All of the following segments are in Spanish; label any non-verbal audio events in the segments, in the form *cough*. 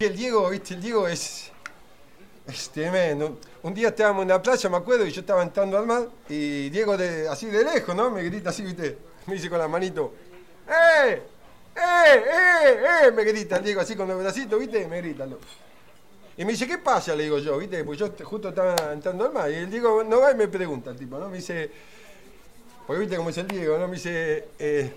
El Diego, viste, el Diego es, es tremendo. Un día estábamos en la playa, me acuerdo, y yo estaba entrando al mar, y Diego así de lejos, ¿no? Me grita así, viste, me dice con la manito, ¡eh! ¡eh! ¡eh! ¡eh! Me grita el Diego así con los bracitos, viste, me grita. Y me dice, ¿qué pasa? Le digo yo, viste, pues yo justo estaba entrando al mar, y el Diego no va y me pregunta, el tipo, ¿no? Me dice, porque viste cómo es el Diego, ¿no? Me dice, eh,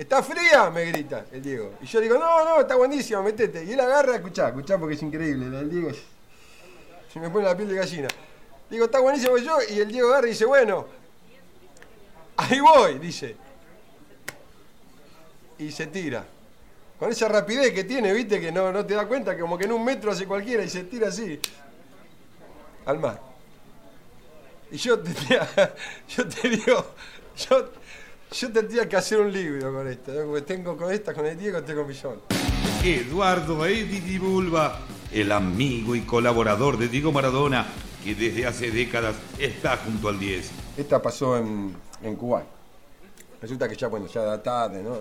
¿está fría? Me grita el Diego. Y yo digo, no, no, está buenísima, metete. Y él agarra, escuchá, escuchá porque es increíble, el Diego se me pone la piel de gallina. Digo, está buenísimo yo, y el Diego agarra y dice, bueno, ahí voy, dice. Y se tira. Con esa rapidez que tiene, viste, que no, no te da cuenta, como que en un metro hace cualquiera y se tira así. Al mar. Y yo tendría, *laughs* yo te digo, yo, yo tendría que hacer un libro con esto, ¿no? porque tengo con esta, con el Diego, tengo millón. Eduardo Edidi Bulba, el amigo y colaborador de Diego Maradona, que desde hace décadas está junto al 10. Esta pasó en, en Kuwait. Resulta que ya, bueno, ya era tarde, ¿no?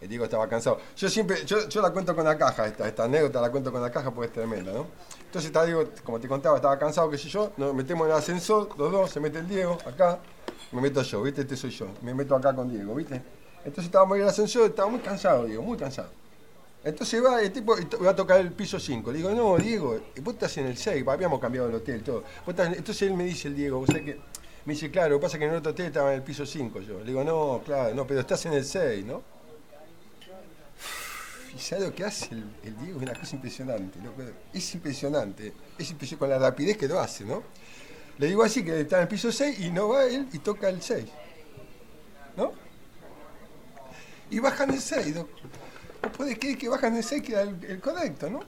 El Diego estaba cansado. Yo siempre, yo, yo la cuento con la caja, esta, esta anécdota la cuento con la caja porque es tremenda, ¿no? Entonces está Diego, como te contaba, estaba cansado, qué sé yo, nos metemos en el ascensor, los dos, se mete el Diego acá, me meto yo, ¿viste? Este soy yo, me meto acá con Diego, ¿viste? Entonces estábamos en el ascensor, estaba muy cansado, Diego, muy cansado. Entonces va el tipo va a tocar el piso 5. Le digo, no, Diego, vos estás en el 6, habíamos cambiado el hotel, todo. Entonces él me dice, el Diego, que. Me dice, claro, lo que pasa es que en el otro hotel estaba en el piso 5 yo. Le digo, no, claro, no, pero estás en el 6, ¿no? *sighs* Y ¿sabes lo que hace el, el Diego? Es una cosa impresionante, loco. Es impresionante. Es impresionante con la rapidez que lo hace, ¿no? Le digo así, que está en el piso 6 y no va él y toca el 6. ¿No? Y bajan el 6, ¿no? Vos podés creer que bajan el 6 que el, el correcto, ¿no?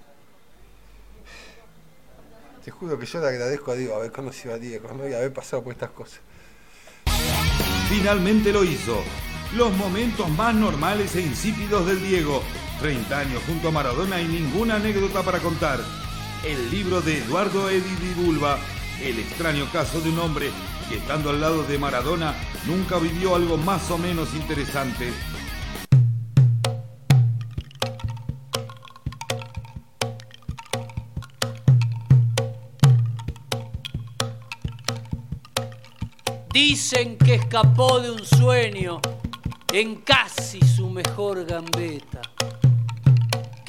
Te juro que yo le agradezco a Diego haber conocido a Diego, ¿no? Y haber pasado por estas cosas. Finalmente lo hizo. Los momentos más normales e insípidos del Diego. 30 años junto a Maradona y ninguna anécdota para contar. El libro de Eduardo Edidi Bulba. El extraño caso de un hombre que estando al lado de Maradona nunca vivió algo más o menos interesante. Dicen que escapó de un sueño en casi su mejor gambeta.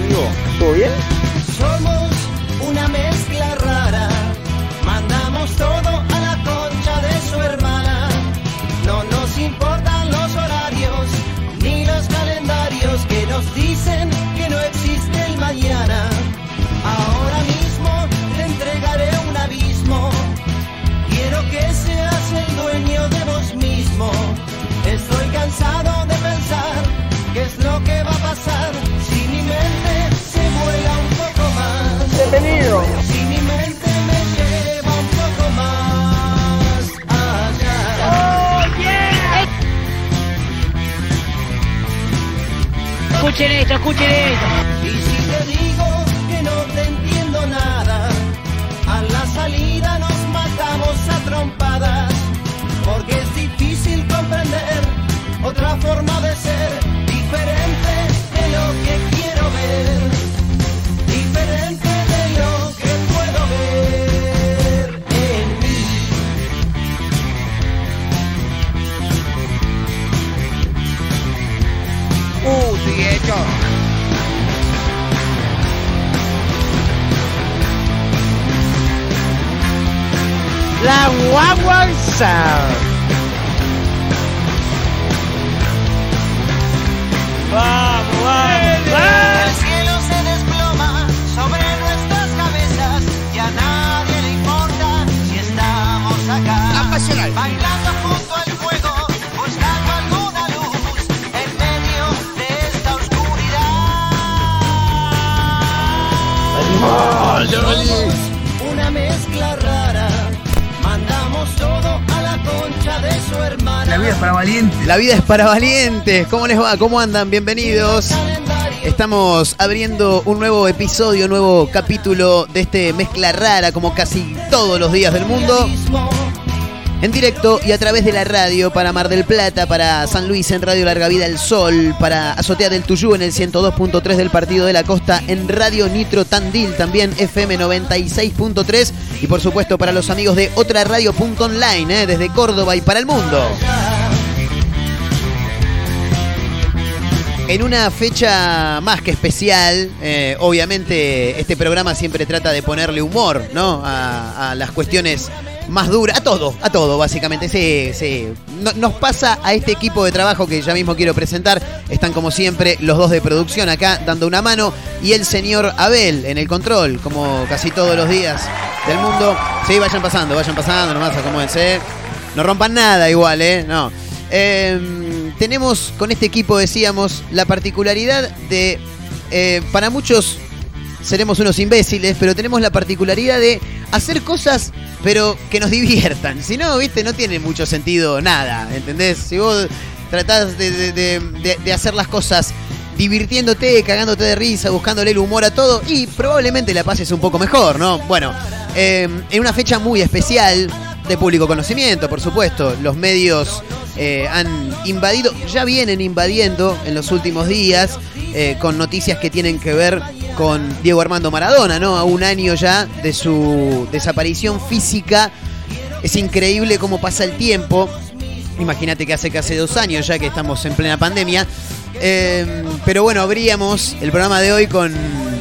Amigo, ¿todo bien? Somos una mezcla rara, mandamos todo a la concha de su hermana. No nos importan los horarios ni los calendarios que nos dicen Escuchen esto, escuchen esto. Y si te digo que no te entiendo nada, a la salida nos matamos a trompadas, porque es difícil comprender otra forma de ser, La guaguanza. Vamos, vamos. El cielo se desploma sobre nuestras cabezas y a nadie le importa si estamos acá. Apasional. Bailando junto al fuego, buscando alguna luz en medio de esta oscuridad. Somos vida es para valientes. La vida es para valientes. ¿Cómo les va? ¿Cómo andan? Bienvenidos. Estamos abriendo un nuevo episodio, un nuevo capítulo de este mezcla rara, como casi todos los días del mundo. En directo y a través de la radio para Mar del Plata, para San Luis en Radio Larga Vida El Sol, para Azotea del Tuyú en el 102.3 del Partido de la Costa, en Radio Nitro Tandil también FM 96.3 y por supuesto para los amigos de otra radio.online eh, desde Córdoba y para el mundo. En una fecha más que especial, eh, obviamente este programa siempre trata de ponerle humor, ¿no? A, las cuestiones más duras, a todo, a todo, básicamente. Sí, sí. No- nos pasa a este equipo de trabajo que ya mismo quiero presentar. Están como siempre los dos de producción acá dando una mano y el señor Abel en el control, como casi todos los días del mundo. Sí, vayan pasando, vayan pasando, nomás acomódense. No rompan nada igual, ¿eh? No. Eh, tenemos con este equipo, decíamos, la particularidad de, eh, para muchos seremos unos imbéciles, pero tenemos la particularidad de hacer cosas, pero que nos diviertan. Si no, viste, no tiene mucho sentido nada, ¿entendés? Si vos tratás de, de- hacer las cosas divirtiéndote, cagándote de risa, buscándole el humor a todo, y probablemente la pases un poco mejor, ¿no? Bueno, eh, en una fecha muy especial de público conocimiento, por supuesto, los medios eh, han invadido, ya vienen invadiendo en los últimos días eh, con noticias que tienen que ver con Diego Armando Maradona, ¿no? A un año ya de su desaparición física. Es increíble cómo pasa el tiempo. Imagínate que hace casi dos años ya que estamos en plena pandemia. Eh, pero bueno, abríamos el programa de hoy con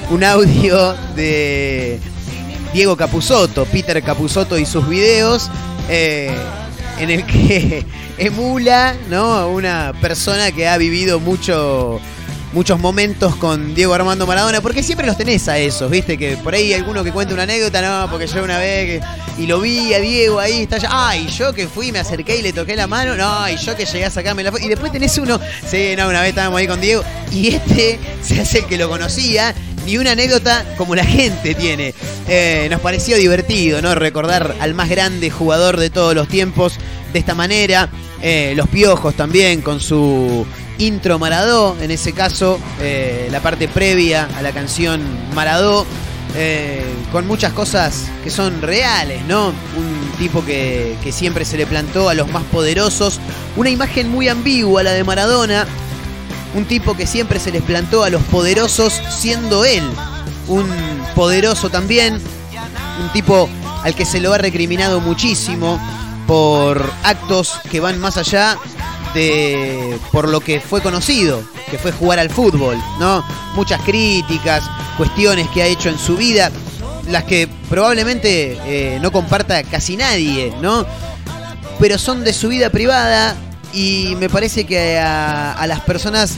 un audio de Diego Capusotto, Peter Capusotto y sus videos, eh, en el que *laughs* emula ¿no? a una persona que ha vivido mucho, muchos momentos con Diego Armando Maradona, porque siempre los tenés a esos, ¿viste? Que por ahí alguno que cuenta una anécdota, no, porque yo una vez que- y lo vi a Diego ahí, está allá, ay, yo que fui, me acerqué y le toqué la mano, no, y yo que llegué a sacarme la foto, y después tenés uno, sí, no, una vez estábamos ahí con Diego, y este *laughs* se hace el que lo conocía, ni una anécdota como la gente tiene. Eh, nos pareció divertido, ¿no? Recordar al más grande jugador de todos los tiempos de esta manera. Eh, los piojos también con su intro Maradó, en ese caso, eh, la parte previa a la canción Maradó. con muchas cosas que son reales, ¿no? Un tipo que, que siempre se le plantó a los más poderosos. Una imagen muy ambigua, la de Maradona, un tipo que siempre se les plantó a los poderosos siendo él un poderoso también, un tipo al que se lo ha recriminado muchísimo por actos que van más allá de por lo que fue conocido, que fue jugar al fútbol, ¿no? Muchas críticas, cuestiones que ha hecho en su vida, las que probablemente eh, no comparta casi nadie, ¿no? pero son de su vida privada y me parece que a, las personas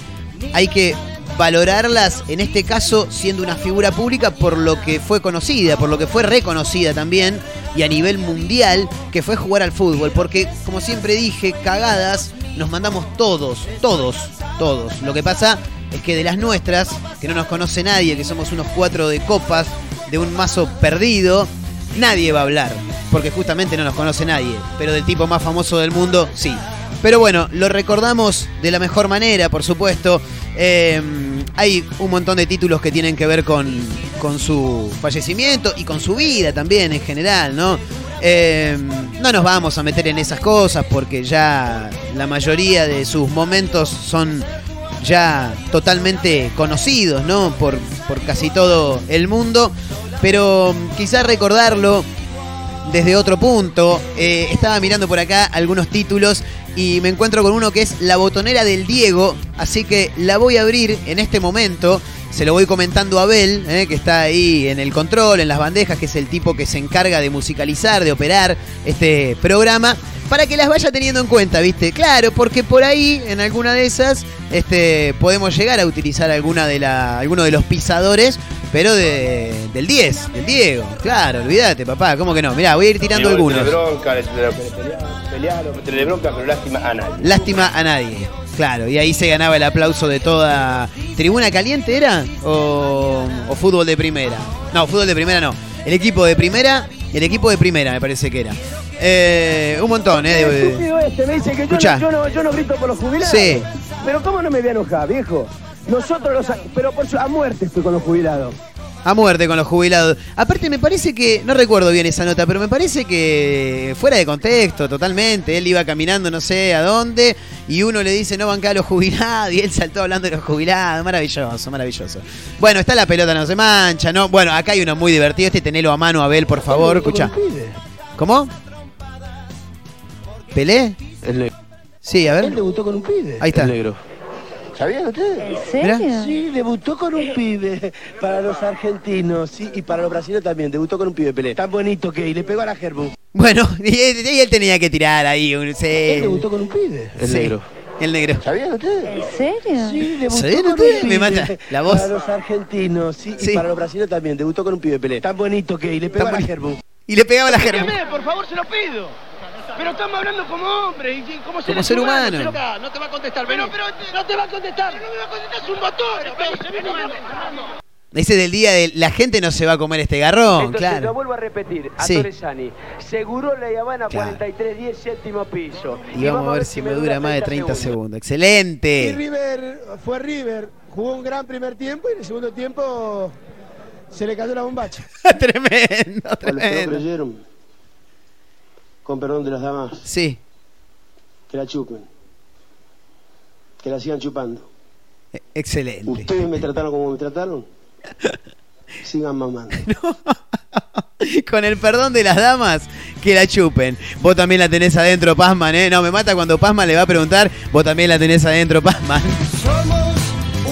hay que valorarlas, en este caso siendo una figura pública por lo que fue conocida, por lo que fue reconocida también y a nivel mundial, que fue jugar al fútbol, porque como siempre dije, cagadas nos mandamos todos, todos, todos. Lo que pasa es que de las nuestras, que no nos conoce nadie, que somos unos cuatro de copas, de un mazo perdido, nadie va a hablar, porque justamente no nos conoce nadie, pero del tipo más famoso del mundo, sí. Pero bueno, lo recordamos de la mejor manera, por supuesto. Eh, hay un montón de títulos que tienen que ver con, con su fallecimiento y con su vida también en general, ¿no? Eh, no nos vamos a meter en esas cosas porque ya la mayoría de sus momentos son ya totalmente conocidos, ¿no? Por, por casi todo el mundo. Pero quizás recordarlo desde otro punto. Eh, estaba mirando por acá algunos títulos y me encuentro con uno que es La botonera del Diego, así que la voy a abrir en este momento se lo voy comentando a Abel, eh, que está ahí en el control, en las bandejas, que es el tipo que se encarga de musicalizar, de operar este programa, para que las vaya teniendo en cuenta, ¿viste? Claro, porque por ahí, en alguna de esas, este, podemos llegar a utilizar alguna de la, alguno de los pisadores, pero de, del 10, del Diego. Claro, olvídate, papá, ¿cómo que no? Mirá, voy a ir tirando algunos. Bronca, pero lástima a nadie. Lástima a nadie. Claro, y ahí se ganaba el aplauso de toda. ¿Tribuna caliente era? ¿O, o fútbol de primera? No, fútbol de primera no. El equipo de primera, el equipo de primera me parece que era. Eh, un montón, ¿eh? este me dice que yo no, yo, no, yo no grito por los jubilados. Sí. Pero ¿cómo no me voy a enojar, viejo? Nosotros los... Pero por su- a muerte estoy con los jubilados. A muerte con los jubilados. Aparte me parece que, no recuerdo bien esa nota, pero me parece que fuera de contexto totalmente. Él iba caminando no sé a dónde y uno le dice no banca a los jubilados *laughs* y él saltó hablando de los jubilados. Maravilloso, maravilloso. Bueno, está la pelota no se mancha, ¿no? Bueno, acá hay uno muy divertido. Este tenelo a mano, Abel, por favor. Escucha. ¿Cómo? ¿Pelé? El negro. Sí, a Él ver. debutó con un pibe. Ahí está. El negro. ¿Sabían ustedes? Mirá. Sí, debutó con un pibe para los argentinos, sí, y para los brasileños también. Debutó con un pibe Pelé. Tan bonito que y le pegó a la Gerbu. Bueno, *laughs* y él, y él tenía que tirar ahí. Un, sí. Él debutó con un pibe. El Sí, negro. El negro. ¿Sabían ustedes? ¿En serio? Sí, debutó ¿Sabían con un Me pibe. mata la voz. Para los argentinos, sí, Sí. y para los brasileños también. Debutó con un pibe Pelé. Tan bonito que y le pegó Tan a la Gerbu. Y le pegaba la germa. por favor, se lo pido. Pero estamos hablando como hombre y como Como ser humano. No te va a contestar, pero, pero no te va a contestar. No me va a contestar, es un botón. Ese del día de la gente no se va a comer este garrón, Entonces, lo claro. vuelvo a repetir, a Sí. Torresani. Seguro la Habana Claro. 4310, séptimo piso. Y vamos a ver si me dura más de 30 segundos. Excelente. River fue River, jugó un gran primer tiempo y en el segundo tiempo se le cayó la bombacha. *laughs* tremendo, tremendo. creyeron, con perdón de las damas, Sí, que la chupen. Que la sigan chupando. e- excelente. Ustedes me trataron como me trataron. *laughs* Sigan mamando. *laughs* *laughs* Con el perdón de las damas, que la chupen. Vos también la tenés adentro, Pasman, ¿eh? No, me mata cuando Pasman le va a preguntar. Vos también la tenés adentro, Pasman. Somos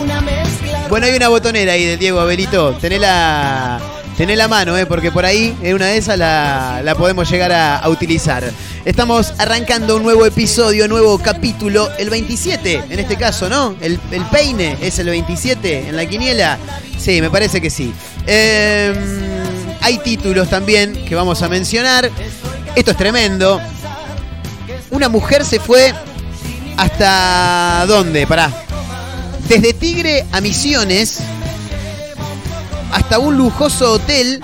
una mezcla. Bueno, hay una botonera ahí de Diego Abelito. Tené la, tené la mano, ¿eh? porque por ahí, en una de esas, la, la podemos llegar a, utilizar. Estamos arrancando un nuevo episodio, nuevo capítulo, el 27, en este caso, ¿no? El, peine es el 27 en la quiniela. Sí, me parece que sí. Eh, hay títulos también que vamos a mencionar. Esto es tremendo. Una mujer se fue hasta dónde, pará. Desde Tigre a Misiones hasta un lujoso hotel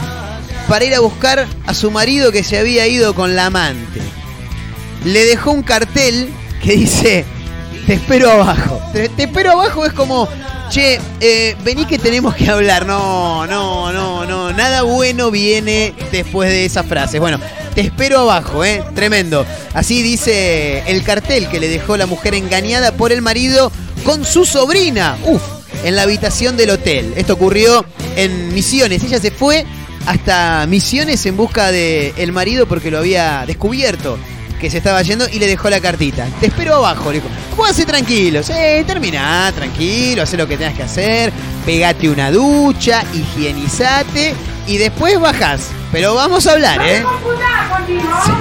para ir a buscar a su marido que se había ido con la amante. Le dejó un cartel que dice, te espero abajo. Te, espero abajo es como, che, eh, vení que tenemos que hablar. No, no, no, no, nada bueno viene después de esa frase. Bueno, te espero abajo, ¿eh? Tremendo. Así dice el cartel que le dejó la mujer engañada por el marido con su sobrina. Uf, en la habitación del hotel. Esto ocurrió en Misiones. Ella se fue hasta Misiones en busca del el marido porque lo había descubierto que se estaba yendo y le dejó la cartita. Te espero abajo, le dijo. Póngase tranquilo, sí, terminá, tranquilo, haz lo que tengas que hacer, pegate una ducha, higienizate y después bajás. Pero vamos a hablar, ¿eh?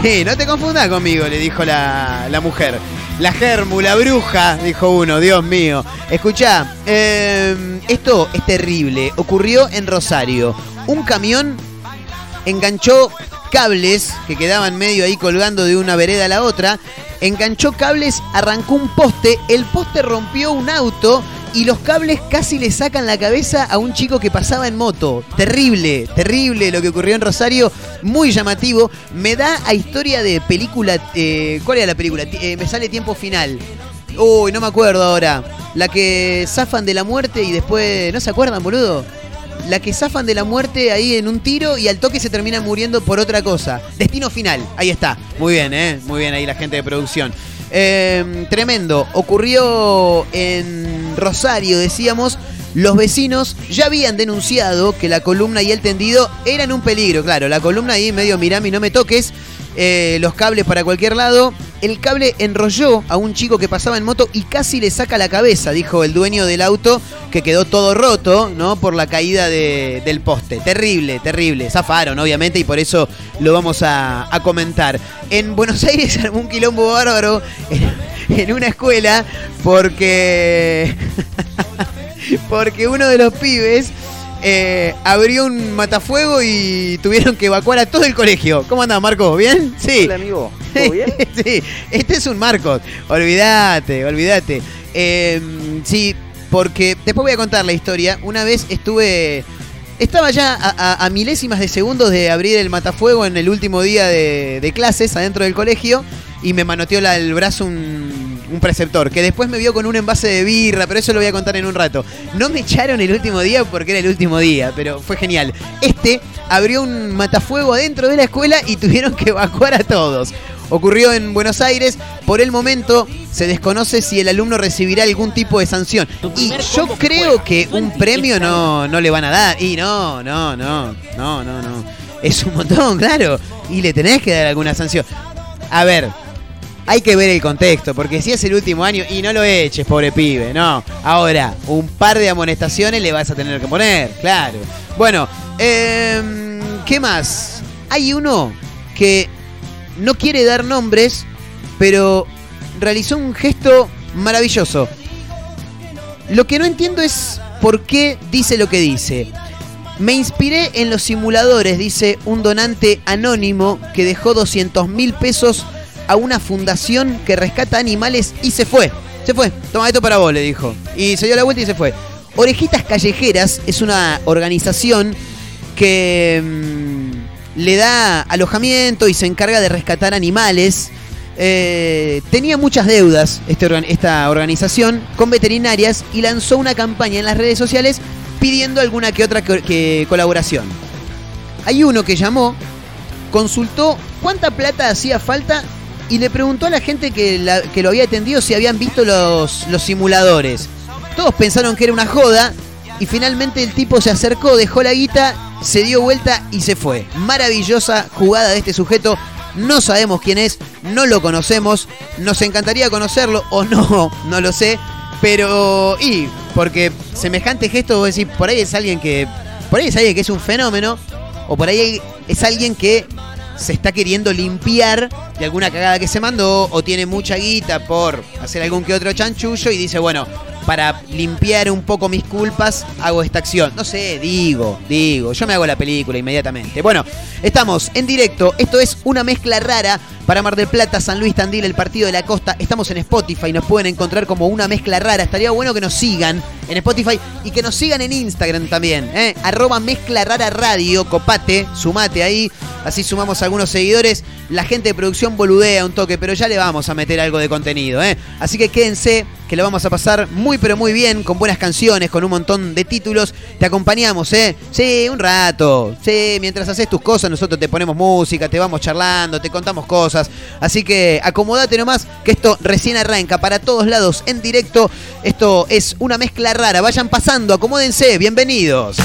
Sí, no te confundas conmigo, le dijo la, la mujer. La germu, la bruja, dijo uno, Dios mío. Escuchá, eh, esto es terrible. Ocurrió en Rosario. Un camión enganchó cables que quedaban medio ahí colgando de una vereda a la otra. Enganchó cables, arrancó un poste, el poste rompió un auto y los cables casi le sacan la cabeza a un chico que pasaba en moto. Terrible, terrible lo que ocurrió en Rosario, muy llamativo. Me da a historia de película. eh, ¿Cuál era la película? Eh, me sale tiempo final. Uy, no me acuerdo ahora. La que zafan de la muerte y después. ¿No se acuerdan, boludo? La que zafan de la muerte ahí en un tiro y al toque se terminan muriendo por otra cosa. Destino final, ahí está. Muy bien, ¿eh? Muy bien ahí la gente de producción. Eh, tremendo. Ocurrió en Rosario, decíamos. Los vecinos ya habían denunciado que la columna y el tendido eran un peligro. Claro, la columna ahí medio mirame y no me toques. eh, los cables para cualquier lado. el cable enrolló a un chico que pasaba en moto y casi le saca la cabeza, dijo el dueño del auto, que quedó todo roto, ¿no? Por la caída de- del poste. Terrible, terrible. Zafaron, obviamente, y por eso lo vamos a, comentar. En Buenos *laughs* Aires un quilombo bárbaro en una escuela porque. *laughs* porque uno de los pibes. eh, abrió un matafuego y tuvieron que evacuar a todo el colegio. ¿Cómo anda, Marcos? ¿Bien? Sí. Hola, amigo. ¿Todo bien? *laughs* sí, este es un Marcos. Olvídate, olvídate. Eh, sí, porque después voy a contar la historia. Una vez estuve. Estaba ya a, a- a milésimas de segundos de abrir el matafuego en el último día de, de clases adentro del colegio y me manoteó la- el brazo un, un preceptor que después me vio con un envase de birra, pero eso lo voy a contar en un rato. No me echaron el último día porque era el último día, pero fue genial. Este abrió un matafuego adentro de la escuela y tuvieron que evacuar a todos. Ocurrió en Buenos Aires. Por el momento se desconoce si el alumno recibirá algún tipo de sanción. Y yo creo que un premio no, no le van a dar. Y no, no, no, no, no, no. Es un montón, claro. Y le tenés que dar alguna sanción. A ver, hay que ver el contexto, porque si es el último año y no lo eches, pobre pibe, no. Ahora, un par de amonestaciones le vas a tener que poner, claro. Bueno, em, ¿qué más? Hay uno que no quiere dar nombres, pero realizó un gesto maravilloso. Lo que no entiendo es por qué dice lo que dice. Me inspiré en los simuladores, dice un donante anónimo que dejó 200 mil pesos a una fundación que rescata animales y se fue. Se fue. Toma esto para vos, le dijo. Y se dio la vuelta y se fue. Orejitas Callejeras es una organización que mm, le da alojamiento y se encarga de rescatar animales. Eh, tenía muchas deudas este esta organización con veterinarias y lanzó una campaña en las redes sociales pidiendo alguna que otra que colaboración. Hay uno que llamó, consultó cuánta plata hacía falta y le preguntó a la gente que, lo había atendido si habían visto los, los simuladores. Todos pensaron que era una joda y finalmente el tipo se acercó, dejó la guita, se dio vuelta y se fue. Maravillosa jugada de este sujeto. No sabemos quién es, no lo conocemos, nos encantaría conocerlo o no, *laughs* no lo sé. Pero, y, porque semejante gesto, vos decís, por ahí es alguien que. Por ahí es alguien que es un fenómeno, o por ahí es alguien que se está queriendo limpiar de alguna cagada que se mandó, o tiene mucha guita por hacer algún que otro chanchullo y dice, bueno, para limpiar un poco mis culpas, hago esta acción. No sé, digo, digo, yo me hago la película inmediatamente. Bueno, estamos en directo, esto es una mezcla rara para Mar del Plata, San Luis Tandil, el Partido de la Costa. Estamos en Spotify, nos pueden encontrar como una mezcla rara. Estaría bueno que nos sigan en Spotify y que nos sigan en Instagram también. ¿eh? Arroba mezcla rara radio, copate, sumate ahí. Así sumamos algunos seguidores. La gente de producción boludea un toque, pero ya le vamos a meter algo de contenido. ¿eh? Así que quédense, que lo vamos a pasar muy pero muy bien, con buenas canciones, con un montón de títulos. Te acompañamos, ¿eh? Sí, un rato. Sí, mientras haces tus cosas, nosotros te ponemos música, te vamos charlando, te contamos cosas. Así que acomodate nomás, que esto recién arranca para todos lados en directo. Esto es una mezcla rara. Vayan pasando, acomódense, bienvenidos.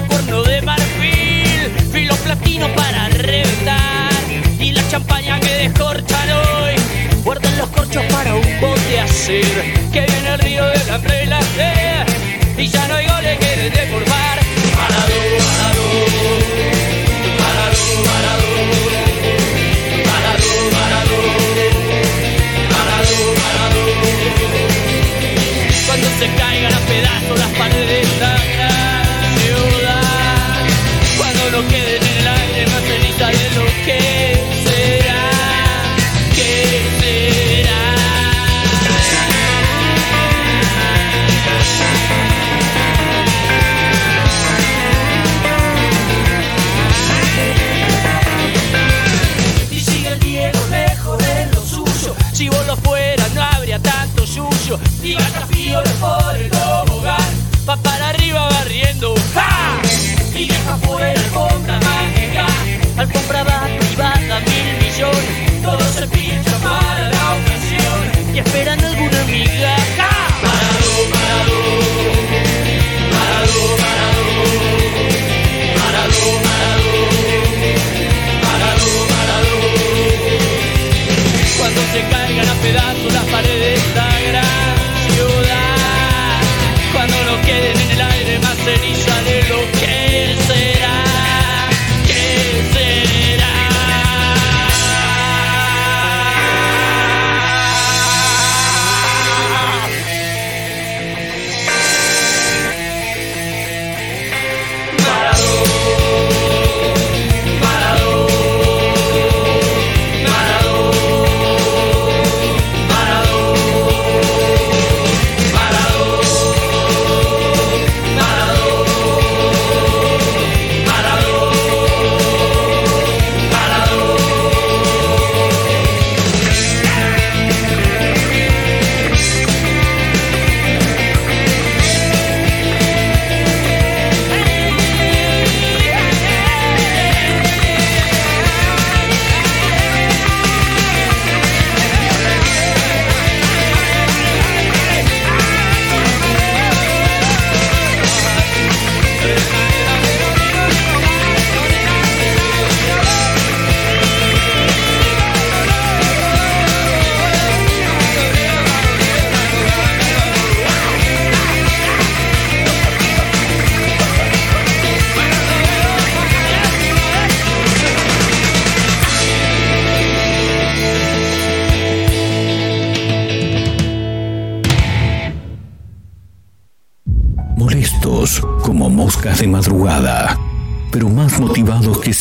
la corno de marfil, filo platino para reventar y la champaña que descorchan hoy. Guardan los corchos para un bote hacer que viene el río de la hambre y ya no hay goles que de deformar. Parado, parado, parado, parado. Parado, parado, parado, parado. Cuando se caigan a pedazos las paredes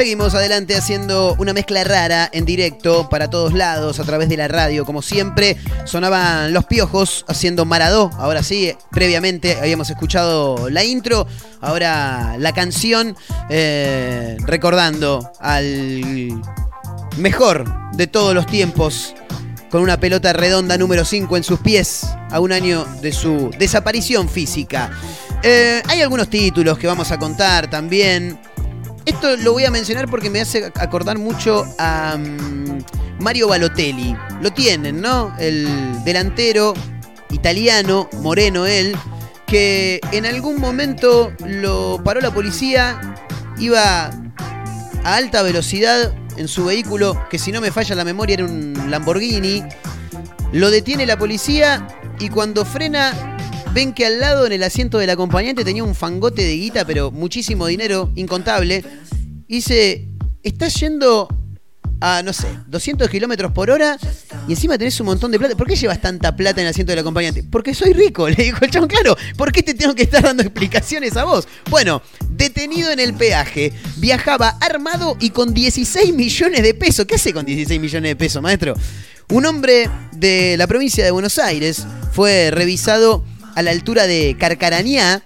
Seguimos adelante haciendo una mezcla rara en directo para todos lados a través de la radio, como siempre. Sonaban los piojos haciendo Maradó. Ahora sí, previamente habíamos escuchado la intro, ahora la canción, eh, recordando al mejor de todos los tiempos, con una pelota redonda número 5 en sus pies, a un año de su desaparición física. Eh, hay algunos títulos que vamos a contar también. Esto lo voy a mencionar porque me hace acordar mucho a mm, Mario Balotelli. Lo tienen, ¿no? El delantero italiano, moreno él, que en algún momento lo paró la policía, iba a alta velocidad en su vehículo, que si no me falla la memoria era un Lamborghini. Lo detiene la policía y cuando frena ven que al lado en el asiento del acompañante tenía un fangote de guita, pero muchísimo dinero, incontable. Dice, estás yendo a, no sé, 200 kilómetros por hora y encima tenés un montón de plata. ¿Por qué llevas tanta plata en el asiento del acompañante? Porque soy rico, *laughs* le dijo el chabón. Claro, ¿por qué te tengo que estar dando explicaciones a vos? Bueno, detenido en el peaje, viajaba armado y con 16 millones de pesos. ¿Qué hace con 16 millones de pesos, maestro? Un hombre de la provincia de Buenos Aires fue revisado a la altura de Carcarañá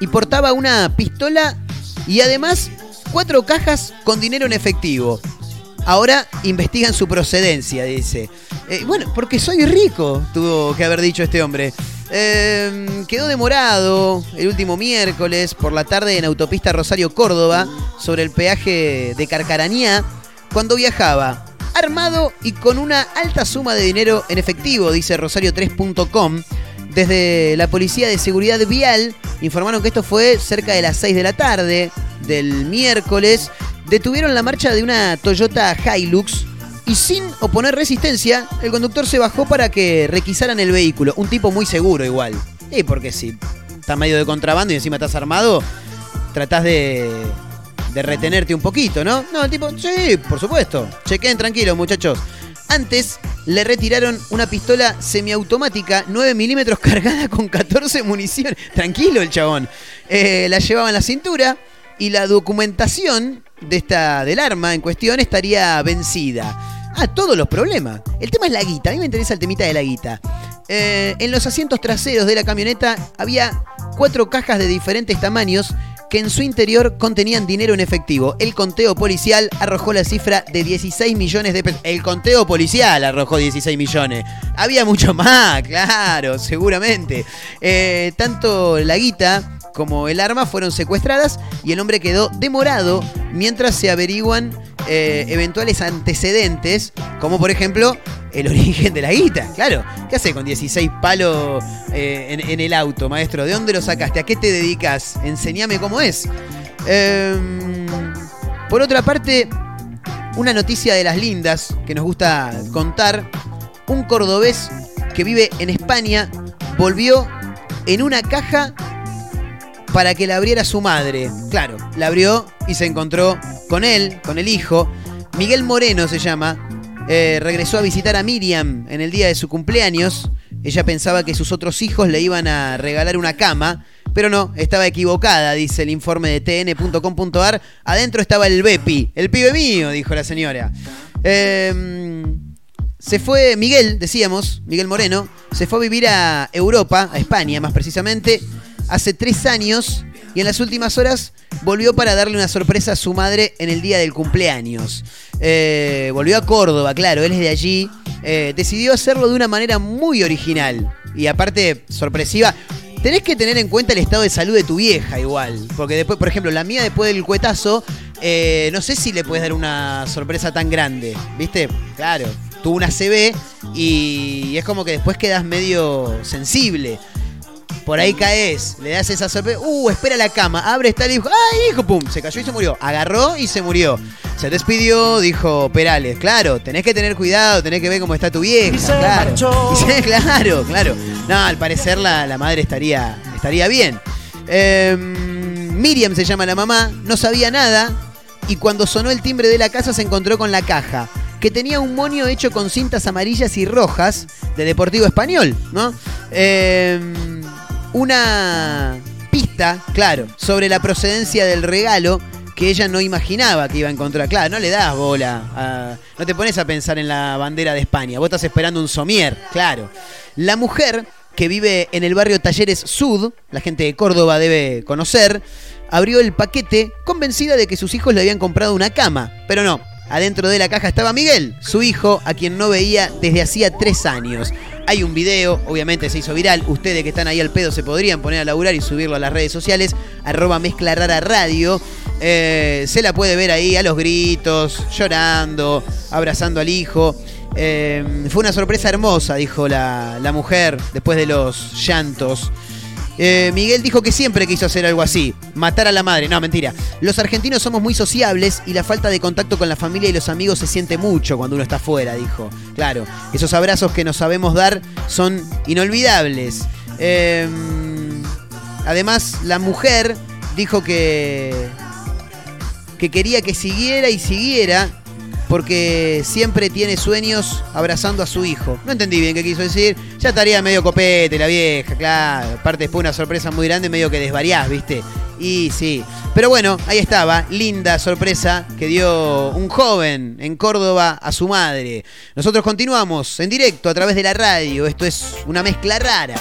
y portaba una pistola y además cuatro cajas con dinero en efectivo. Ahora investigan su procedencia, dice. Eh, bueno, porque soy rico, tuvo que haber dicho este hombre. Eh, quedó demorado el último miércoles por la tarde en autopista Rosario Córdoba sobre el peaje de Carcarañá cuando viajaba armado y con una alta suma de dinero en efectivo, dice rosario3.com. Desde la Policía de Seguridad Vial informaron que esto fue cerca de las 6 de la tarde del miércoles. Detuvieron la marcha de una Toyota Hilux y sin oponer resistencia, el conductor se bajó para que requisaran el vehículo. Un tipo muy seguro igual. Y porque si estás medio de contrabando y encima estás armado, tratás de, de retenerte un poquito, ¿no? No, el tipo, sí, por supuesto. Chequen tranquilos, muchachos. Antes le retiraron una pistola semiautomática 9 milímetros *laughs* cargada con 14 municiones. Tranquilo el chabón. Eh, la llevaba en la cintura y la documentación de esta, del arma en cuestión estaría vencida. Ah, todos los problemas. El tema es la guita. A mí me interesa el temita de la guita. Eh, en los asientos traseros de la camioneta había cuatro cajas de diferentes tamaños que en su interior contenían dinero en efectivo. El conteo policial arrojó la cifra de 16 millones de pesos. El conteo policial arrojó 16 millones. Había mucho más, *laughs* claro, seguramente. Eh, tanto la guita como el arma fueron secuestradas y el hombre quedó demorado mientras se averiguan eh, eventuales antecedentes, como por ejemplo el *laughs* origen de la guita. Claro, ¿qué hace con 16 palos eh, en, en el auto, maestro? ¿De dónde lo sacaste? ¿A qué te dedicas? Enseñame cómo es. Em, por otra parte, una noticia de las lindas que nos gusta contar. Un cordobés que vive en España volvió en una caja para que la abriera su madre. Claro, la abrió y se encontró con él, con el hijo. Miguel Moreno se llama. Eh, regresó a visitar a Miriam en el día de su cumpleaños. Ella pensaba que sus otros hijos le iban a regalar una cama, pero no, estaba equivocada, dice el informe de tn.com.ar. Adentro estaba el Bepi, el pibe mío, dijo la señora. Eh, se fue, Miguel, decíamos, Miguel Moreno, se fue a vivir a Europa, a España más precisamente, hace tres años y en las últimas horas volvió para darle una sorpresa a su madre en el día del cumpleaños. Eh, volvió a Córdoba, claro, él es de allí. Eh, decidió hacerlo de una manera muy original y aparte sorpresiva. Tenés que tener en cuenta el estado de salud de tu vieja igual. Porque después, por ejemplo, la mía después del cuetazo, eh, no sé si le puedes dar una sorpresa tan grande. ¿Viste? Claro. Tuvo una CB y es como que después quedas medio sensible. Por ahí caes, le das esa sorpresa. Uh, espera la cama, abre, está el hijo. ¡Ay, hijo! ¡Pum! Se cayó y se murió. Agarró y se murió. Se despidió, dijo Perales. Claro, tenés que tener cuidado, tenés que ver cómo está tu vieja. claro. *laughs* Y se- claro, claro. No, al parecer la, la madre estaría, estaría bien. Em, Miriam se llama la mamá, no sabía nada. Y cuando sonó el timbre de la casa se encontró con la caja. Que tenía un monio hecho con cintas amarillas y rojas de Deportivo Español, ¿no? Em, una pista, claro, sobre la procedencia del regalo que ella no imaginaba que iba a encontrar. Claro, no le das bola, no te pones a pensar en la bandera de España, vos estás esperando un somier, claro. La mujer que vive en el barrio Talleres Sud, la gente de Córdoba debe conocer, abrió el paquete convencida de que sus hijos le habían comprado una cama, pero no. Adentro de la caja estaba Miguel, su hijo, a quien no veía desde hacía tres años. Hay un video, obviamente se hizo viral. Ustedes que están ahí al pedo se podrían poner a laburar y subirlo a las redes sociales. Arroba mezcla rara radio. Eh, se la puede ver ahí a los gritos, llorando, abrazando al hijo. Eh, fue una sorpresa hermosa, dijo la, la mujer después de los llantos. Eh, Miguel dijo que siempre quiso hacer algo así, matar a la madre. No, mentira. Los argentinos somos muy sociables y la falta de contacto con la familia y los amigos se siente mucho cuando uno está afuera, dijo. Claro, esos abrazos que nos sabemos dar son inolvidables. Eh, además, la mujer dijo que, que quería que siguiera y siguiera porque siempre tiene sueños abrazando a su hijo. No entendí bien qué quiso decir. Ya estaría medio copete la vieja, claro. Aparte después una sorpresa muy grande, medio que desvariás, ¿viste? Y sí. Pero bueno, ahí estaba. Linda sorpresa que dio un joven en Córdoba a su madre. Nosotros continuamos en directo a través de la radio. Esto es una mezcla rara.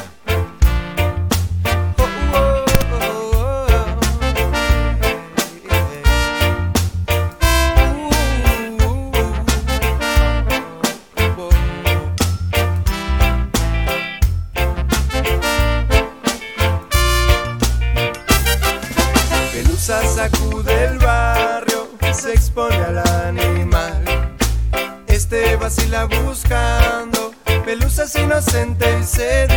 Buscando. Pelusas inocente y se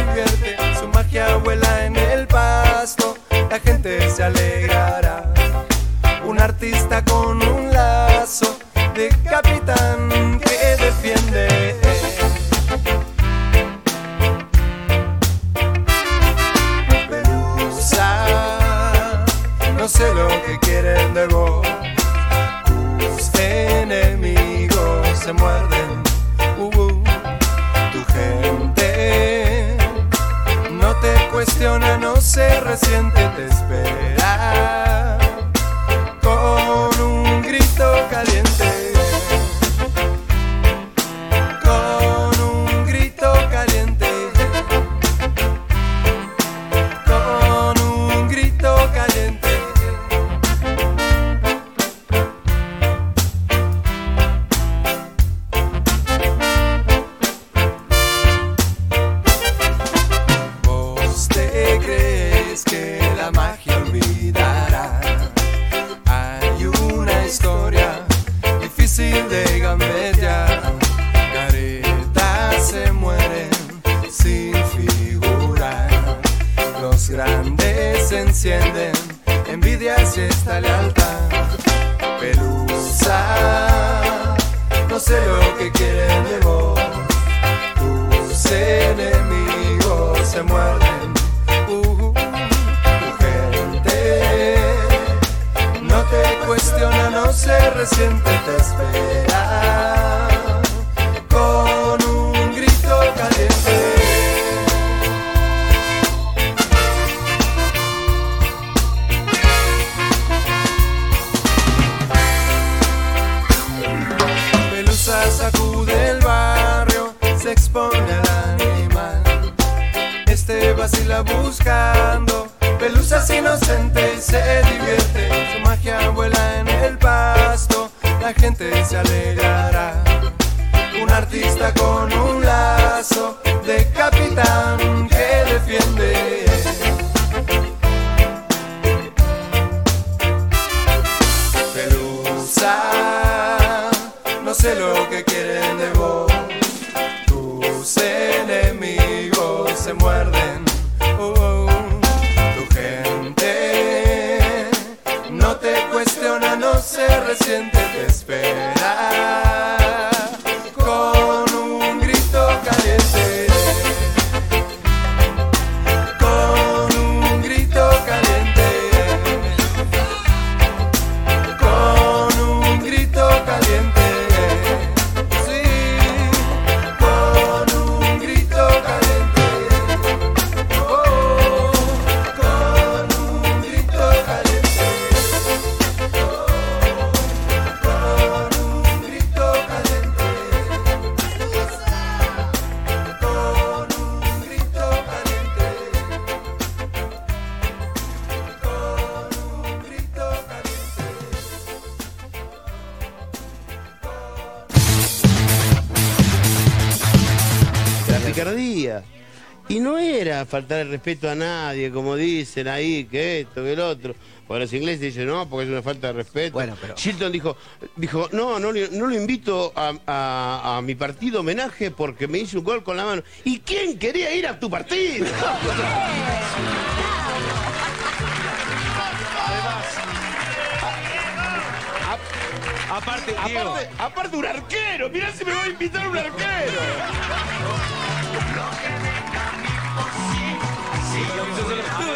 faltar el respeto a nadie, como dicen ahí, que esto, que el otro. Porque los ingleses dicen, no, porque es una falta de respeto. Bueno, pero- Shilton dijo, dijo no, no, no lo invito a, a- a mi partido homenaje porque me hizo un gol con la mano. ¿Y quién quería ir a tu partido? *laughs* Aparte, Diego. aparte, aparte un arquero, mirá si me va a invitar un arquero.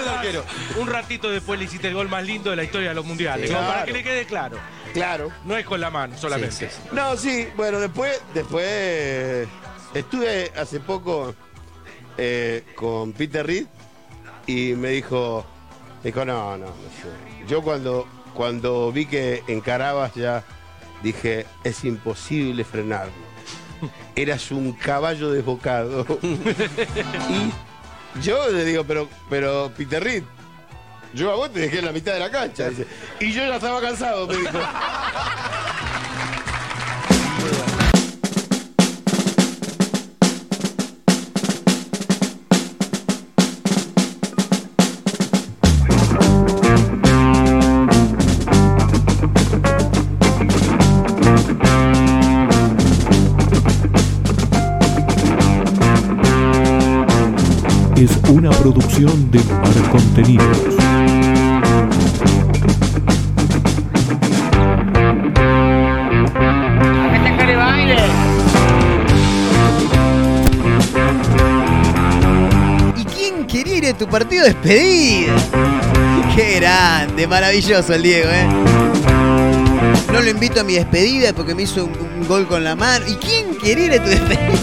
Arquero. Un ratito después le hiciste el gol más lindo de la historia de los mundiales. Sí, como claro. Para que le quede claro. Claro. No es con la mano solamente. No, sí, bueno, después, después estuve hace poco eh, con Peter Reed y me dijo, me dijo, no, no, no sé. Yo cuando, cuando vi que encarabas ya, dije, es imposible frenarlo. Eras un caballo desbocado. *laughs* y yo le digo, pero, pero Peter Reed, yo a vos te dejé en la mitad de la cancha. Y yo ya estaba cansado, me dijo. *laughs* Es una producción de Mar Contenidos. ¿Y quién quería ir a tu partido de despedida? Qué grande, maravilloso el Diego, ¿eh? No lo invito a mi despedida porque me hizo un, gol con la mano. ¿Y quién quería ir a tu despedida?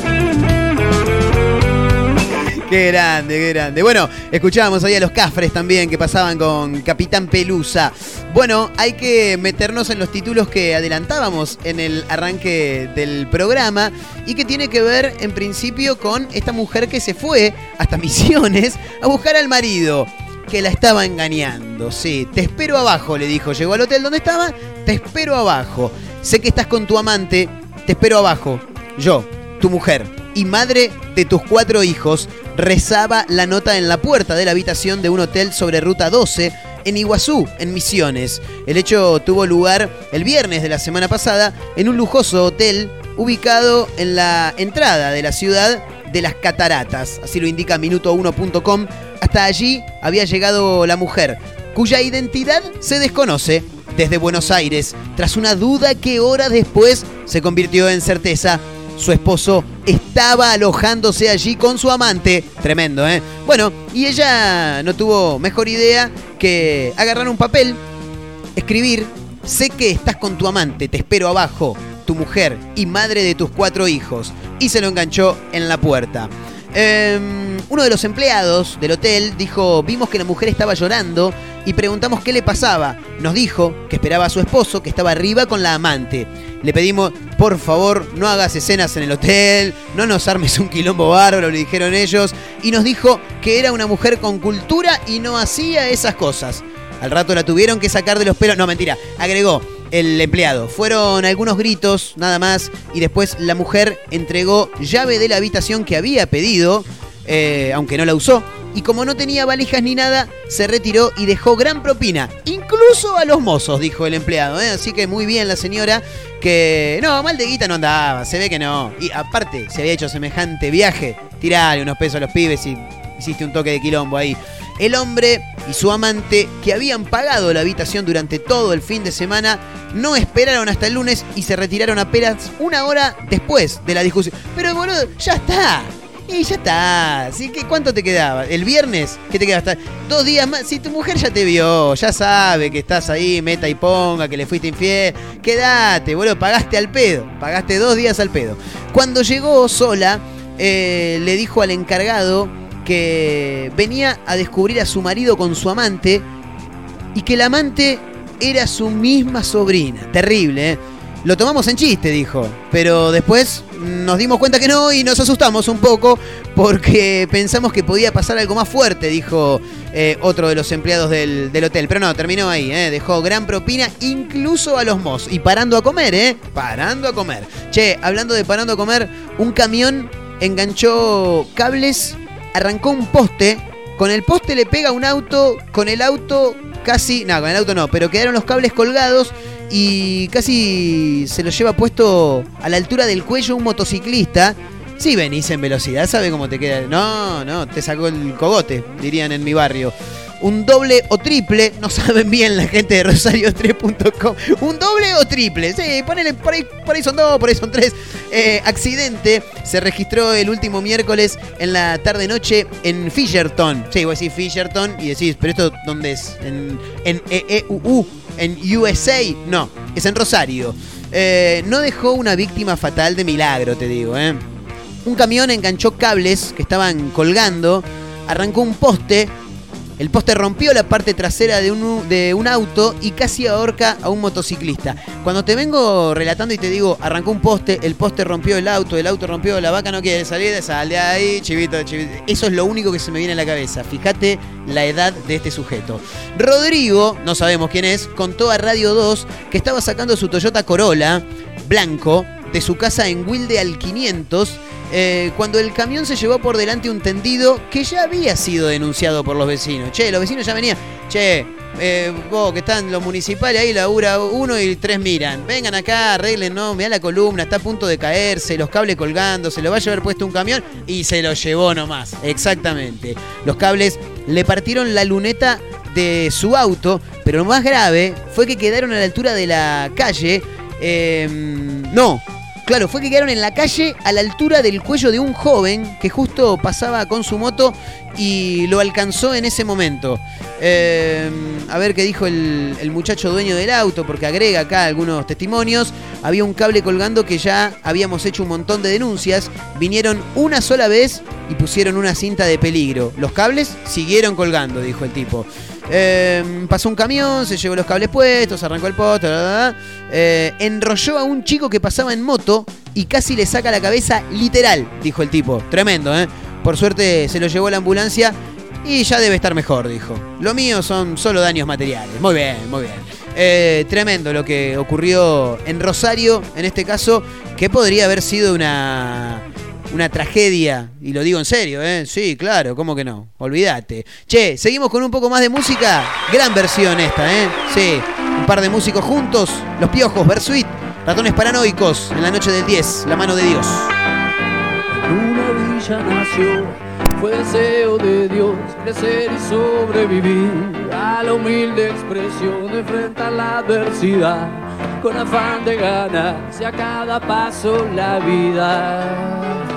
Qué grande, qué grande. Bueno, escuchábamos ahí a los Cafres también que pasaban con Capitán Pelusa. Bueno, hay que meternos en los títulos que adelantábamos en el arranque del programa y que tiene que ver en principio con esta mujer que se fue hasta *laughs* Misiones a buscar al marido que la estaba engañando. Sí, te espero abajo, le dijo. Llegó al hotel donde estaba, te espero abajo. Sé que estás con tu amante, te espero abajo. Yo, tu mujer y madre de tus cuatro hijos, rezaba la nota en la puerta de la habitación de un hotel sobre Ruta 12 en Iguazú, en Misiones. El hecho tuvo lugar el viernes de la semana pasada en un lujoso hotel ubicado en la entrada de la ciudad de las cataratas, así lo indica minuto1.com. Hasta allí había llegado la mujer, cuya identidad se desconoce desde Buenos Aires, tras una duda que horas después se convirtió en certeza. Su esposo estaba alojándose allí con su amante. Tremendo, ¿eh? Bueno, y ella no tuvo mejor idea que agarrar un papel, escribir, sé que estás con tu amante, te espero abajo, tu mujer y madre de tus cuatro hijos. Y se lo enganchó en la puerta. Em, uno de los empleados del hotel dijo, vimos que la mujer estaba llorando y preguntamos qué le pasaba. Nos dijo que esperaba a su esposo, que estaba arriba con la amante. Le pedimos, por favor, no hagas escenas en el hotel, no nos armes un quilombo bárbaro, le dijeron ellos, y nos dijo que era una mujer con cultura y no hacía esas cosas. Al rato la tuvieron que sacar de los pelos. No, mentira. Agregó el empleado. Fueron algunos gritos, nada más. Y después la mujer entregó llave de la habitación que había pedido, eh, aunque no la usó. Y como no tenía valijas ni nada, se retiró y dejó gran propina. Incluso a los mozos, dijo el empleado. ¿eh? Así que muy bien la señora que... No, mal de guita no andaba, se ve que no. Y aparte, se había hecho semejante viaje. Tirale unos pesos a los pibes y hiciste un toque de quilombo ahí. El hombre y su amante, que habían pagado la habitación durante todo el fin de semana, no esperaron hasta el lunes y se retiraron apenas una hora después de la discusión. Pero boludo, ya está. Y ya está. Así que ¿cuánto te quedaba? ¿El viernes? ¿Qué te queda hasta dos días más? Si tu mujer ya te vio, ya sabe que estás ahí, meta y ponga, que le fuiste infiel, quédate, boludo, pagaste al pedo. Pagaste dos días al pedo. Cuando llegó sola, eh, le dijo al encargado que venía a descubrir a su marido con su amante y que el amante era su misma sobrina. Terrible, ¿eh? Lo tomamos en chiste, dijo. Pero después nos dimos cuenta que no y nos asustamos un poco porque pensamos que podía pasar algo más fuerte, dijo eh, otro de los empleados del, del hotel. Pero no, terminó ahí, ¿eh? dejó gran propina incluso a los mos. Y parando a comer, ¿eh? Parando a comer. Che, hablando de parando a comer, un camión enganchó cables, arrancó un poste. Con el poste le pega un auto, con el auto casi, no, con el auto no, pero quedaron los cables colgados y casi se lo lleva puesto a la altura del cuello un motociclista. Si venís en velocidad, ¿sabe cómo te queda? No, no, te sacó el cogote, dirían en mi barrio. Un doble o triple, no saben bien la gente de rosario3.com. Un doble o triple, sí, ponele, por ahí, por ahí son dos, por ahí son tres. Eh, accidente se registró el último miércoles en la tarde-noche en Fisherton. Sí, voy a decir Fisherton y decís, pero esto ¿dónde es? En, en EEUU, en USA, no, es en Rosario. Eh, no dejó una víctima fatal de milagro, te digo, ¿eh? Un camión enganchó cables que estaban colgando, arrancó un poste, el poste rompió la parte trasera de un, de un auto y casi ahorca a un motociclista. Cuando te vengo relatando y te digo, arrancó un poste, el poste rompió el auto, el auto rompió, la vaca no quiere salir, sal de ahí, chivito, chivito. Eso es lo único que se me viene a la cabeza. Fíjate la edad de este sujeto. Rodrigo, no sabemos quién es, contó a Radio 2 que estaba sacando su Toyota Corolla blanco de su casa en Wilde al 500 eh, cuando el camión se llevó por delante un tendido que ya había sido denunciado por los vecinos. Che, los vecinos ya venían. Che, eh, vos que están los municipales ahí, labura uno y tres miran. Vengan acá, arreglen, no, mirá la columna, está a punto de caerse, los cables colgando, se lo va a llevar puesto un camión y se lo llevó nomás. Exactamente. Los cables le partieron la luneta de su auto, pero lo más grave fue que quedaron a la altura de la calle. eh, no, Claro, fue que quedaron en la calle a la altura del cuello de un joven que justo pasaba con su moto y lo alcanzó en ese momento. Eh, a ver qué dijo el, el muchacho dueño del auto, porque agrega acá algunos testimonios. Había un cable colgando que ya habíamos hecho un montón de denuncias. Vinieron una sola vez y pusieron una cinta de peligro. Los cables siguieron colgando, dijo el tipo. Eh, pasó un camión, se llevó los cables puestos, arrancó el poste. Eh, enrolló a un chico que pasaba en moto y casi le saca la cabeza literal, dijo el tipo. Tremendo, ¿eh? Por suerte se lo llevó la ambulancia y ya debe estar mejor, dijo. Lo mío son solo daños materiales. Muy bien, muy bien. Eh, tremendo lo que ocurrió en Rosario, en este caso, que podría haber sido una, una tragedia. Y lo digo en serio, ¿eh? Sí, claro, ¿cómo que no? Olvídate. Che, seguimos con un poco más de música. Gran versión esta, ¿eh? Sí, un par de músicos juntos. Los Piojos, Versuit, Ratones Paranoicos, en la noche del 10, La mano de Dios. una villa nació, fue deseo de Dios crecer y sobrevivir a la humilde expresión de enfrentar la adversidad con afán de ganarse a cada paso la vida.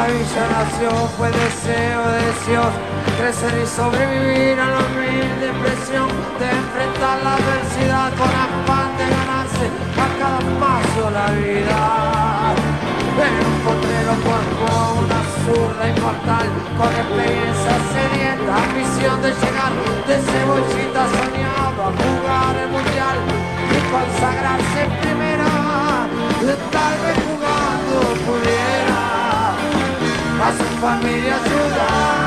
Y en una villa nació, fue deseo de Dios crecer y sobrevivir a la mil depresión, de enfrentar la adversidad con afán de ganarse a cada paso la vida. En un potrero cuerpo una zurda inmortal con experiencia sedienta, ambición de llegar de cebollita soñaba jugar el mundial y consagrarse en primera, tal vez jugando pudiera a su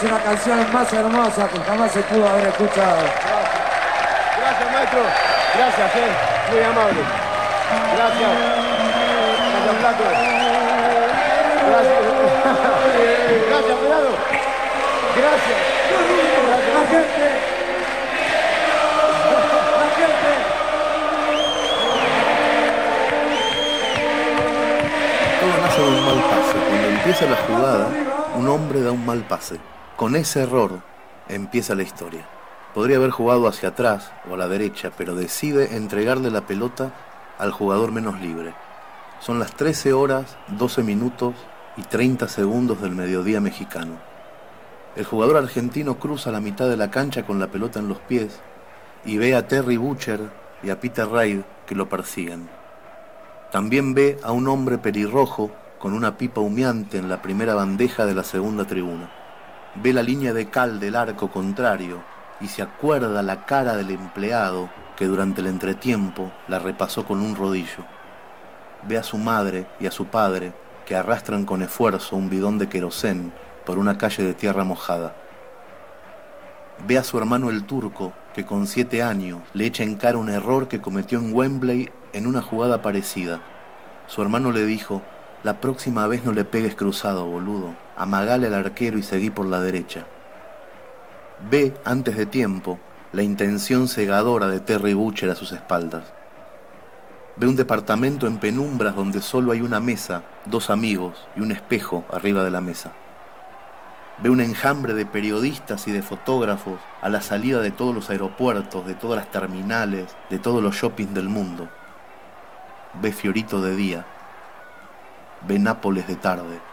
es una canción más hermosa que jamás se pudo haber escuchado. Gracias, maestro. Gracias, eh. Muy amable. Gracias. Gracias, Flaco. Gracias. Gracias, Pelado. Gracias. La gente. La gente. Todo nace llama un mal pase. Cuando empieza la jugada, un hombre da un mal pase. Con ese error empieza la historia. Podría haber jugado hacia atrás o a la derecha, pero decide entregarle la pelota al jugador menos libre. Son las 13 horas, 12 minutos y 30 segundos del mediodía mexicano. El jugador argentino cruza la mitad de la cancha con la pelota en los pies y ve a Terry Butcher y a Peter Reid que lo persiguen. También ve a un hombre pelirrojo con una pipa humeante en la primera bandeja de la segunda tribuna. Ve la línea de cal del arco contrario y se acuerda la cara del empleado que durante el entretiempo la repasó con un rodillo. Ve a su madre y a su padre que arrastran con esfuerzo un bidón de querosén por una calle de tierra mojada. Ve a su hermano el turco que con siete años le echa en cara un error que cometió en Wembley en una jugada parecida. Su hermano le dijo, la próxima vez no le pegues cruzado, boludo. Amagale al arquero y seguí por la derecha. Ve, antes de tiempo, la intención cegadora de Terry Butcher a sus espaldas. Ve un departamento en penumbras donde solo hay una mesa, dos amigos y un espejo arriba de la mesa. Ve un enjambre de periodistas y de fotógrafos a la salida de todos los aeropuertos, de todas las terminales, de todos los shoppings del mundo. Ve Fiorito de día. Ve Nápoles de tarde.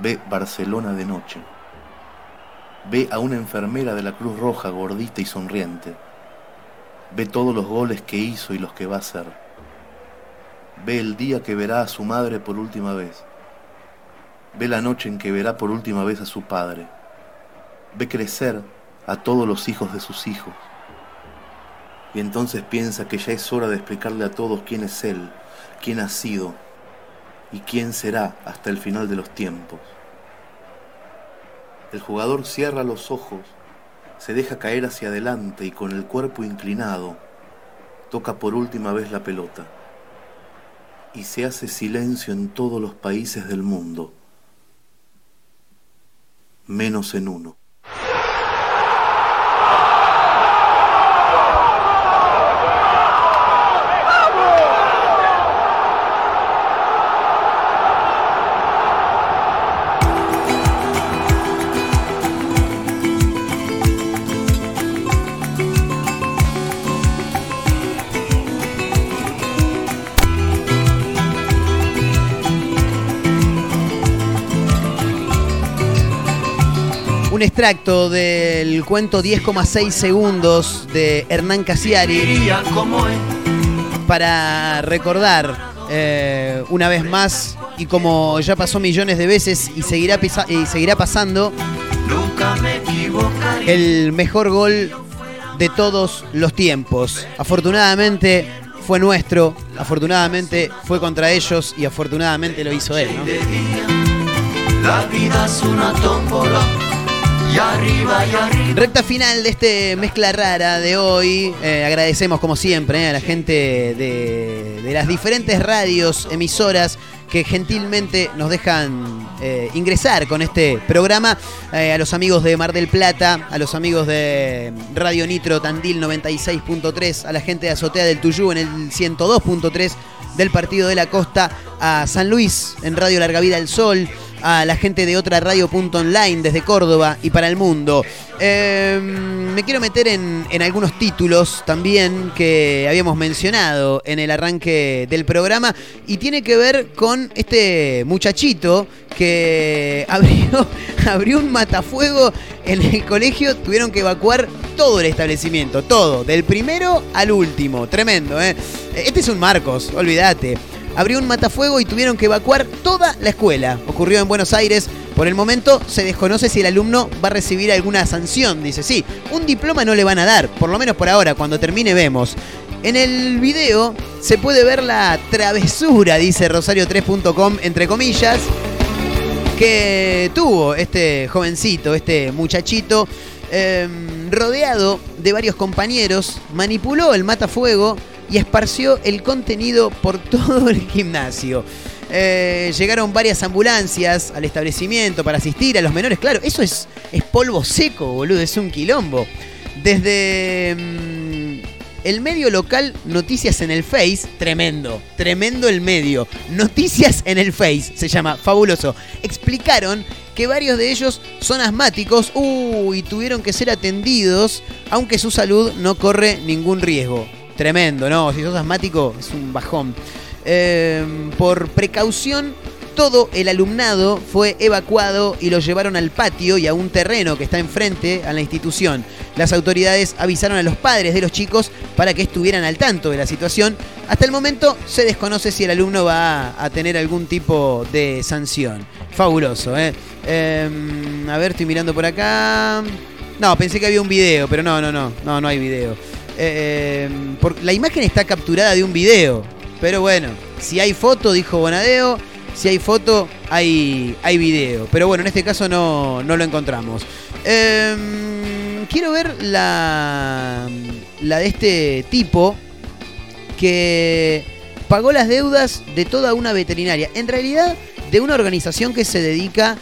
Ve Barcelona de noche. Ve a una enfermera de la Cruz Roja gordita y sonriente. Ve todos los goles que hizo y los que va a hacer. Ve el día que verá a su madre por última vez. Ve la noche en que verá por última vez a su padre. Ve crecer a todos los hijos de sus hijos. Y entonces piensa que ya es hora de explicarle a todos quién es Él, quién ha sido y quién será hasta el final de los tiempos. El jugador cierra los ojos, se deja caer hacia adelante y con el cuerpo inclinado toca por última vez la pelota. Y se hace silencio en todos los países del mundo, menos en uno. Extracto del cuento 10,6 segundos de Hernán Casiari para recordar eh, una vez más y como ya pasó millones de veces y seguirá, y seguirá pasando, el mejor gol de todos los tiempos. Afortunadamente fue nuestro, afortunadamente fue contra ellos y afortunadamente lo hizo él. ¿no? La vida es una tómbola y arriba y arriba. Recta final de este mezcla rara de hoy. Eh, agradecemos como siempre eh, a la gente de, de las diferentes radios, emisoras que gentilmente nos dejan eh, ingresar con este programa. A los amigos de Mar del Plata, a los amigos de Radio Nitro Tandil 96.3, a la gente de Azotea del Tuyú en el 102.3 del Partido de la Costa, a San Luis en Radio Larga Vida del Sol, a la gente de otra radio.online desde Córdoba y para el mundo. Eh, me quiero meter en, en algunos títulos también que habíamos mencionado en el arranque del programa y tiene que ver con este muchachito que *laughs* abrió, abrió un matafuego en el colegio, tuvieron que evacuar todo el establecimiento, todo, del primero al último, tremendo, ¿eh? Este es un Marcos, olvídate abrió un matafuego y tuvieron que evacuar toda la escuela. Ocurrió en Buenos Aires. Por el momento se desconoce si el alumno va a recibir alguna sanción. Dice, sí, un diploma no le van a dar, por lo menos por ahora, cuando termine vemos. En el video se puede ver la travesura, dice rosario3.com, entre comillas, que tuvo este jovencito, este muchachito, eh, rodeado de varios compañeros, manipuló el matafuego y esparció el contenido por *laughs* todo el gimnasio. Eh, llegaron varias ambulancias al establecimiento para asistir a los menores. Claro, eso es, polvo seco, boludo, es un quilombo. Desde mm, El medio local Noticias en el Face, tremendo, tremendo el medio. Noticias en el Face, se llama, fabuloso. Explicaron que varios de ellos son asmáticos y tuvieron que ser atendidos, aunque su salud no corre ningún riesgo. Tremendo, ¿no? Si sos asmático es un bajón. Eh, por precaución, todo el alumnado fue evacuado y lo llevaron al patio y a un terreno que está enfrente a la institución. Las autoridades avisaron a los padres de los chicos para que estuvieran al tanto de la situación. Hasta el momento se desconoce si el alumno va a, tener algún tipo de sanción. Fabuloso, ¿eh? Em, a ver, estoy mirando por acá. No, pensé que había un video, pero no, no, no, no, no hay video. Eh, por- la imagen está capturada de un video, pero bueno, si hay foto, dijo Bonadeo, si hay foto, hay, hay video. Pero bueno, en este caso no, no lo encontramos. Em, quiero ver la, la de este tipo que pagó las deudas de toda una veterinaria. En realidad, de una organización que se dedica a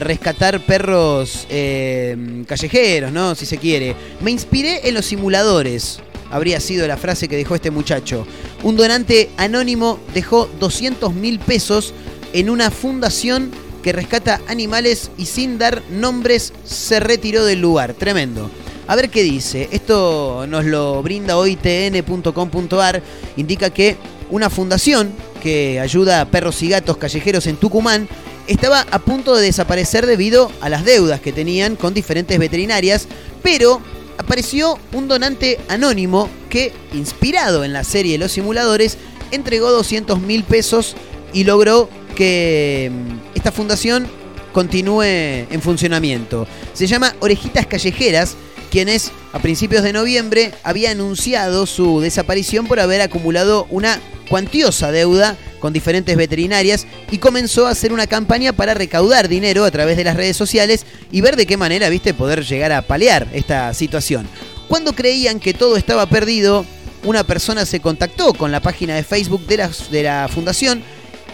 rescatar perros eh, callejeros, ¿no? Si se quiere. Me inspiré en los simuladores. Habría sido la frase que dejó este muchacho. Un donante anónimo dejó 200 mil pesos en una fundación que rescata animales y sin dar nombres se retiró del lugar. Tremendo. A ver qué dice. Esto nos lo brinda hoy tn.com.ar. Indica que una fundación que ayuda a perros y gatos callejeros en Tucumán estaba a punto de desaparecer debido a las deudas que tenían con diferentes veterinarias, pero apareció un donante anónimo que, inspirado en la serie Los Simuladores, entregó 200 mil pesos y logró que mm, esta fundación continúe en funcionamiento. Se llama Orejitas Callejeras, quienes a principios de noviembre había anunciado su desaparición por haber acumulado una cuantiosa deuda con diferentes veterinarias y comenzó a hacer una campaña para recaudar dinero a través de las redes sociales y ver de qué manera, viste, poder llegar a paliar esta situación. Cuando creían que todo estaba perdido, una persona se contactó con la página de Facebook de la, de la fundación,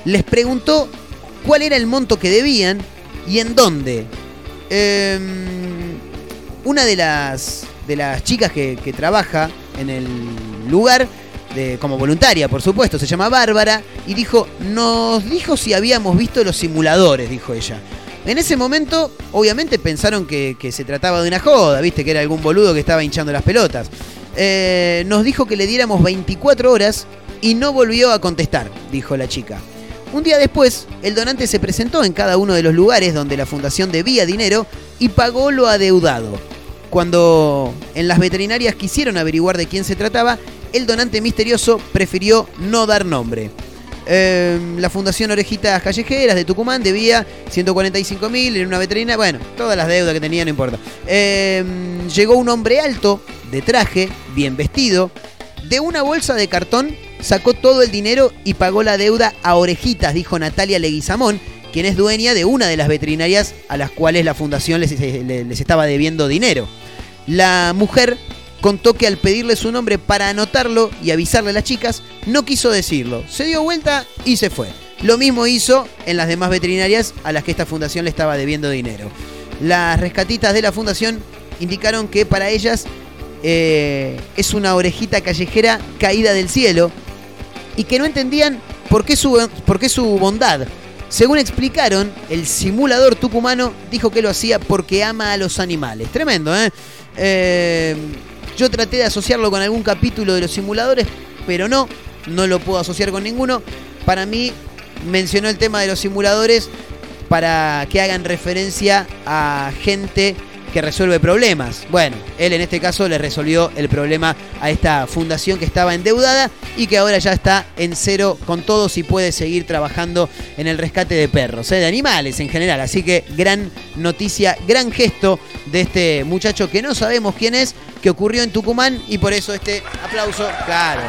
les preguntó cuál era el monto que debían y en dónde. Em, una de las, de las chicas que, que trabaja en el lugar, de, como voluntaria por supuesto, se llama Bárbara, y dijo, nos dijo si habíamos visto los simuladores, dijo ella. En ese momento, obviamente pensaron que, se trataba de una joda, viste, que era algún boludo que estaba hinchando las pelotas. Eh, nos dijo que le diéramos 24 horas y no volvió a contestar, dijo la chica. Un día después, el donante se presentó en cada uno de los lugares donde la fundación debía dinero y pagó lo adeudado. Cuando en las veterinarias quisieron averiguar de quién se trataba, el donante misterioso prefirió no dar nombre. Eh, la Fundación Orejitas Callejeras de Tucumán debía 145 mil en una veterinaria. Bueno, todas las deudas que tenía, no importa. Eh, llegó un hombre alto, de traje, bien vestido, de una bolsa de cartón sacó todo el dinero y pagó la deuda a orejitas, dijo Natalia Leguizamón, quien es dueña de una de las veterinarias a las cuales la fundación les, les- les estaba debiendo dinero. La mujer contó que al pedirle su nombre para anotarlo y avisarle a las chicas, no quiso decirlo. Se dio vuelta y se fue. Lo mismo hizo en las demás veterinarias a las que esta fundación le estaba debiendo dinero. Las rescatistas de la fundación indicaron que para ellas eh, es una orejita callejera caída del cielo y que no entendían por qué su, por qué su bondad. Según explicaron, el simulador tucumano dijo que lo hacía porque ama a los animales. Tremendo, ¿eh? Eh, yo traté de asociarlo con algún capítulo de los simuladores, pero no, no lo puedo asociar con ninguno. Para mí, mencionó el tema de los simuladores para que hagan referencia a gente que resuelve problemas. Bueno, él en este caso le resolvió el problema a esta fundación que estaba endeudada y que ahora ya está en cero con todos y puede seguir trabajando en el rescate de perros, ¿eh? de animales en general. Así que gran noticia, gran gesto de este muchacho que no sabemos quién es, que ocurrió en Tucumán y por eso este aplauso, claro,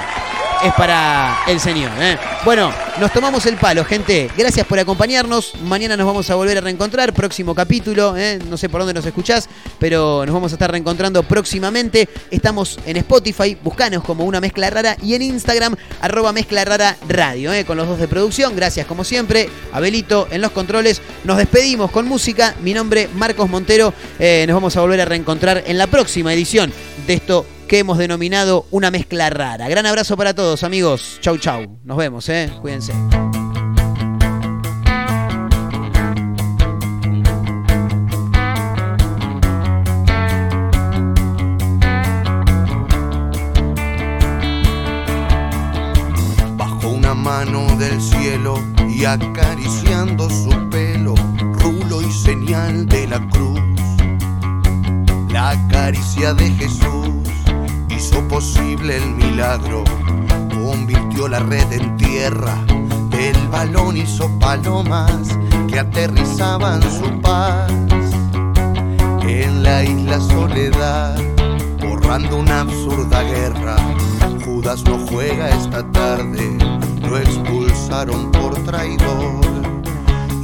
es para el señor. ¿eh? Bueno, nos tomamos el palo, gente. Gracias por acompañarnos. Mañana nos vamos a volver a reencontrar. Próximo capítulo. ¿eh? No sé por dónde nos escuchás, pero nos vamos a estar reencontrando próximamente. Estamos en Spotify. Buscanos como una mezcla rara. Y en Instagram, arroba mezcla rara radio. ¿eh? Con los dos de producción. Gracias como siempre. Abelito en los controles. Nos despedimos con música. Mi nombre, Marcos Montero. Nos vamos a volver a reencontrar en la próxima edición de esto que hemos denominado una mezcla rara. Gran abrazo para todos, amigos. Chau, chau. Nos vemos, ¿eh? Cuídense. Bajo una mano del cielo y acariciando su pelo, rulo y señal de la cruz. La caricia de Jesús hizo posible el milagro, convirtió la red en tierra, el balón hizo palomas que aterrizaban su paz en la isla soledad, borrando una absurda guerra. Judas no juega esta tarde, lo expulsaron por traidor.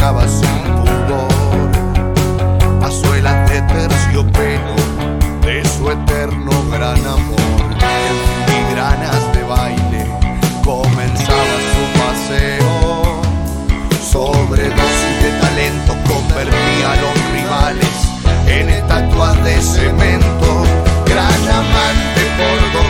Entregaba sin pudor a suelas de terciopelo de su eterno gran amor. En filigranas de baile comenzaba su paseo. Sobredosis de talento convertía a los rivales en estatuas de cemento. Gran amante por doquier.